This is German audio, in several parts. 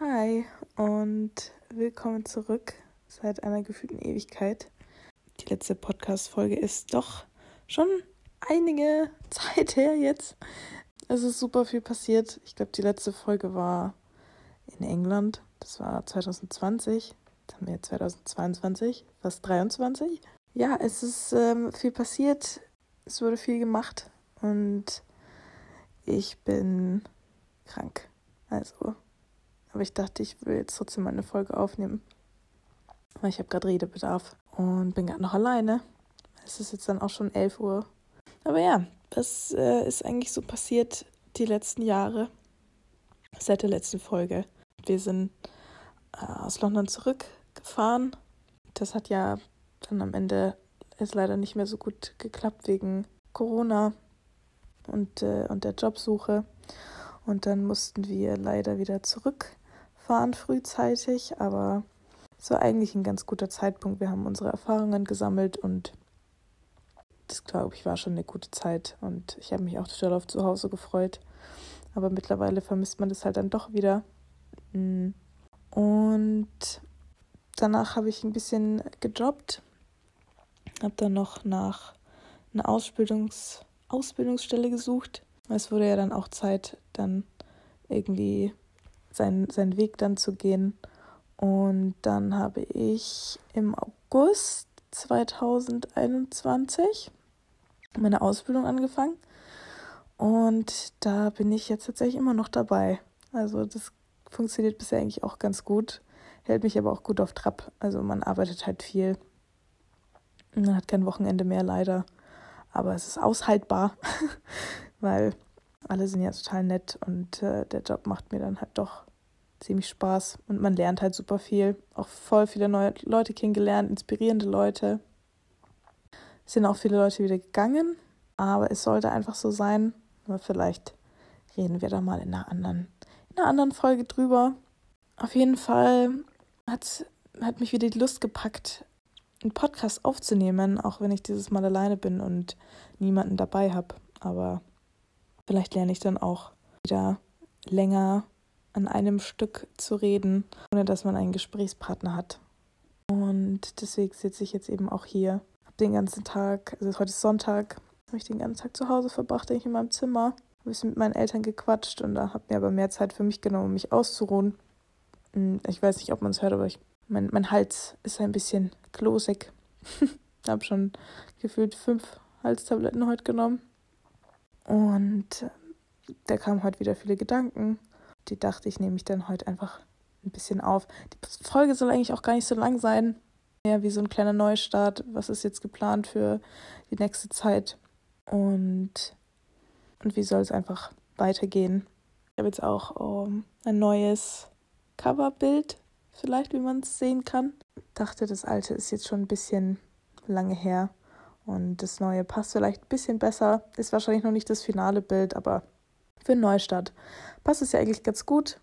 Hi und willkommen zurück seit einer gefühlten Ewigkeit. Die letzte Podcast-Folge ist doch schon einige Zeit her jetzt. Es ist super viel passiert. Ich glaube, die letzte Folge war in England. Das war 2020. Jetzt haben wir 2022, fast 23. Ja, es ist ähm, viel passiert. Es wurde viel gemacht und ich bin krank. Also aber ich dachte, ich will jetzt trotzdem mal eine Folge aufnehmen. Weil ich habe gerade Redebedarf und bin gerade noch alleine. Es ist jetzt dann auch schon 11 Uhr. Aber ja, das äh, ist eigentlich so passiert die letzten Jahre. Seit der letzten Folge. Wir sind äh, aus London zurückgefahren. Das hat ja dann am Ende ist leider nicht mehr so gut geklappt wegen Corona und, äh, und der Jobsuche. Und dann mussten wir leider wieder zurück fahren frühzeitig, aber es war eigentlich ein ganz guter Zeitpunkt. Wir haben unsere Erfahrungen gesammelt und das, glaube ich, war schon eine gute Zeit und ich habe mich auch total auf zu Hause gefreut. Aber mittlerweile vermisst man das halt dann doch wieder. Mm. Und danach habe ich ein bisschen gejobbt, habe dann noch nach einer Ausbildungs Ausbildungsstelle gesucht. Es wurde ja dann auch Zeit, dann irgendwie seinen, seinen Weg dann zu gehen. Und dann habe ich im August 2021 meine Ausbildung angefangen. Und da bin ich jetzt tatsächlich immer noch dabei. Also das funktioniert bisher eigentlich auch ganz gut, hält mich aber auch gut auf Trab. Also man arbeitet halt viel. Man hat kein Wochenende mehr leider. Aber es ist aushaltbar, weil alle sind ja total nett und äh, der Job macht mir dann halt doch ziemlich Spaß und man lernt halt super viel. Auch voll viele neue Leute kennengelernt, inspirierende Leute. Es sind auch viele Leute wieder gegangen, aber es sollte einfach so sein. Aber vielleicht reden wir da mal in einer anderen, in einer anderen Folge drüber. Auf jeden Fall hat, hat mich wieder die Lust gepackt, einen Podcast aufzunehmen, auch wenn ich dieses Mal alleine bin und niemanden dabei habe. Aber vielleicht lerne ich dann auch wieder länger an einem Stück zu reden, ohne dass man einen Gesprächspartner hat. Und deswegen sitze ich jetzt eben auch hier. Habe den ganzen Tag, also heute ist Sonntag, habe ich den ganzen Tag zu Hause verbracht, denke ich in meinem Zimmer. Ein bisschen mit meinen Eltern gequatscht und da habe mir aber mehr Zeit für mich genommen, um mich auszuruhen. Hm, ich weiß nicht, ob man es hört, aber ich, mein, mein Hals ist ein bisschen klosig. Ich habe schon gefühlt fünf Halstabletten heute genommen. Und äh, da kamen heute wieder viele Gedanken die dachte ich, nehme ich dann heute einfach ein bisschen auf. Die Folge soll eigentlich auch gar nicht so lang sein. Mehr wie so ein kleiner Neustart. Was ist jetzt geplant für die nächste Zeit? Und, und wie soll es einfach weitergehen? Ich habe jetzt auch um, ein neues Coverbild, vielleicht, wie man es sehen kann. Ich dachte, das alte ist jetzt schon ein bisschen lange her. Und das neue passt vielleicht ein bisschen besser. Ist wahrscheinlich noch nicht das finale Bild, aber für Neustart passt es ja eigentlich ganz gut.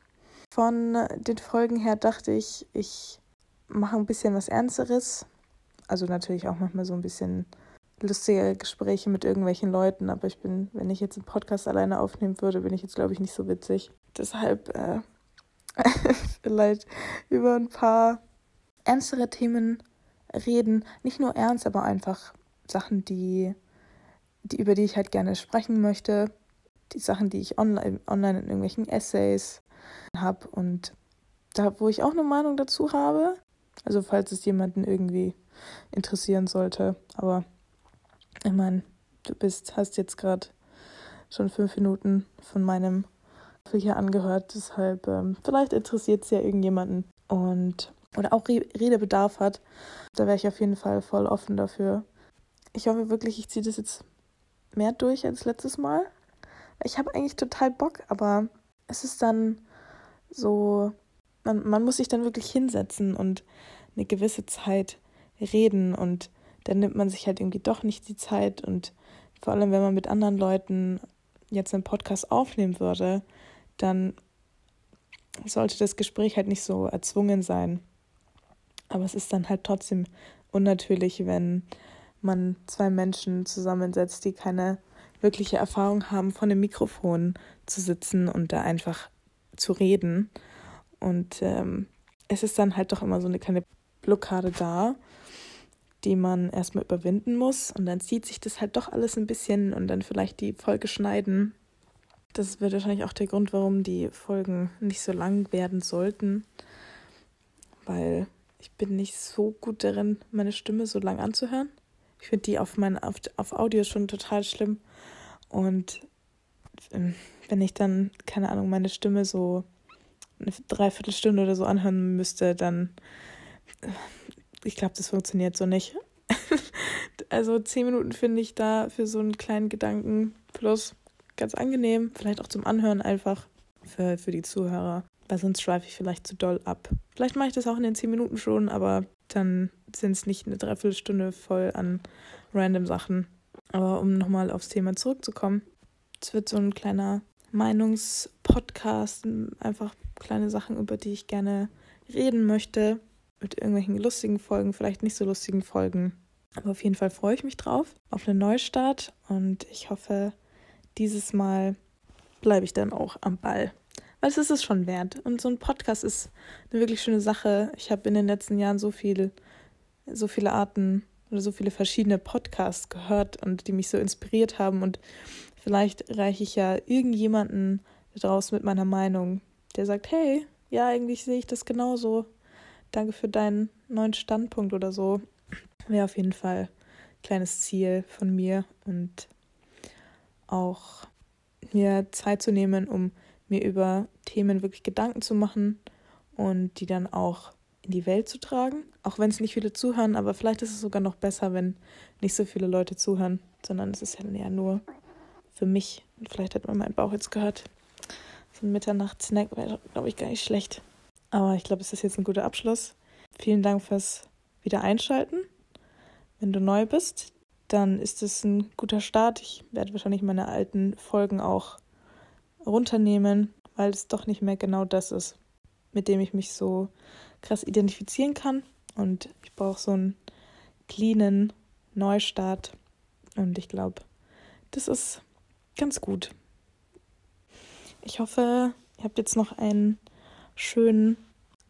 Von den Folgen her dachte ich, ich mache ein bisschen was Ernsteres. Also natürlich auch manchmal so ein bisschen lustige Gespräche mit irgendwelchen Leuten, aber ich bin, wenn ich jetzt einen Podcast alleine aufnehmen würde, bin ich jetzt, glaube ich, nicht so witzig. Deshalb äh, vielleicht über ein paar ernstere Themen reden. Nicht nur ernst, aber einfach Sachen, die, die, über die ich halt gerne sprechen möchte die Sachen, die ich online, online in irgendwelchen Essays habe und da, wo ich auch eine Meinung dazu habe. Also falls es jemanden irgendwie interessieren sollte. Aber ich meine, du bist, hast jetzt gerade schon fünf Minuten von meinem hier angehört. Deshalb, ähm, vielleicht interessiert es ja irgendjemanden und oder auch Redebedarf hat. Da wäre ich auf jeden Fall voll offen dafür. Ich hoffe wirklich, ich ziehe das jetzt mehr durch als letztes Mal ich habe eigentlich total Bock, aber es ist dann so, man, man muss sich dann wirklich hinsetzen und eine gewisse Zeit reden und dann nimmt man sich halt irgendwie doch nicht die Zeit und vor allem, wenn man mit anderen Leuten jetzt einen Podcast aufnehmen würde, dann sollte das Gespräch halt nicht so erzwungen sein. Aber es ist dann halt trotzdem unnatürlich, wenn man zwei Menschen zusammensetzt, die keine wirkliche Erfahrung haben, vor einem Mikrofon zu sitzen und da einfach zu reden. Und ähm, es ist dann halt doch immer so eine kleine Blockade da, die man erstmal überwinden muss. Und dann zieht sich das halt doch alles ein bisschen und dann vielleicht die Folge schneiden. Das wird wahrscheinlich auch der Grund, warum die Folgen nicht so lang werden sollten. Weil ich bin nicht so gut darin, meine Stimme so lang anzuhören. Ich finde die auf, mein, auf, auf Audio schon total schlimm. Und ähm, wenn ich dann, keine Ahnung, meine Stimme so eine Dreiviertelstunde oder so anhören müsste, dann, äh, ich glaube, das funktioniert so nicht. also zehn Minuten finde ich da für so einen kleinen Gedanken plus ganz angenehm. Vielleicht auch zum Anhören einfach für, für die Zuhörer. Weil sonst schweife ich vielleicht zu doll ab. Vielleicht mache ich das auch in den zehn Minuten schon, aber dann sind es nicht eine Dreiviertelstunde voll an random Sachen. Aber um nochmal aufs Thema zurückzukommen, es wird so ein kleiner Meinungspodcast, einfach kleine Sachen, über die ich gerne reden möchte, mit irgendwelchen lustigen Folgen, vielleicht nicht so lustigen Folgen. Aber auf jeden Fall freue ich mich drauf, auf einen Neustart und ich hoffe, dieses Mal bleibe ich dann auch am Ball. Weil es ist es schon wert. Und so ein Podcast ist eine wirklich schöne Sache. Ich habe in den letzten Jahren so viel, so viele Arten oder so viele verschiedene Podcasts gehört und die mich so inspiriert haben. Und vielleicht reiche ich ja irgendjemanden draußen mit meiner Meinung, der sagt, hey, ja, eigentlich sehe ich das genauso. Danke für deinen neuen Standpunkt oder so. Wäre auf jeden Fall ein kleines Ziel von mir und auch mir Zeit zu nehmen, um mir über Themen wirklich Gedanken zu machen und die dann auch in die Welt zu tragen. Auch wenn es nicht viele zuhören, aber vielleicht ist es sogar noch besser, wenn nicht so viele Leute zuhören, sondern es ist ja eher nur für mich. Und vielleicht hat man meinen Bauch jetzt gehört. So ein Mitternachtssnack wäre, glaube ich, gar nicht schlecht. Aber ich glaube, es ist jetzt ein guter Abschluss. Vielen Dank fürs Wiedereinschalten. Wenn du neu bist, dann ist es ein guter Start. Ich werde wahrscheinlich meine alten Folgen auch runternehmen, weil es doch nicht mehr genau das ist, mit dem ich mich so krass identifizieren kann. Und ich brauche so einen cleanen Neustart. Und ich glaube, das ist ganz gut. Ich hoffe, ihr habt jetzt noch einen schönen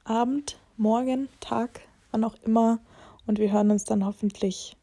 Abend, Morgen, Tag, wann auch immer. Und wir hören uns dann hoffentlich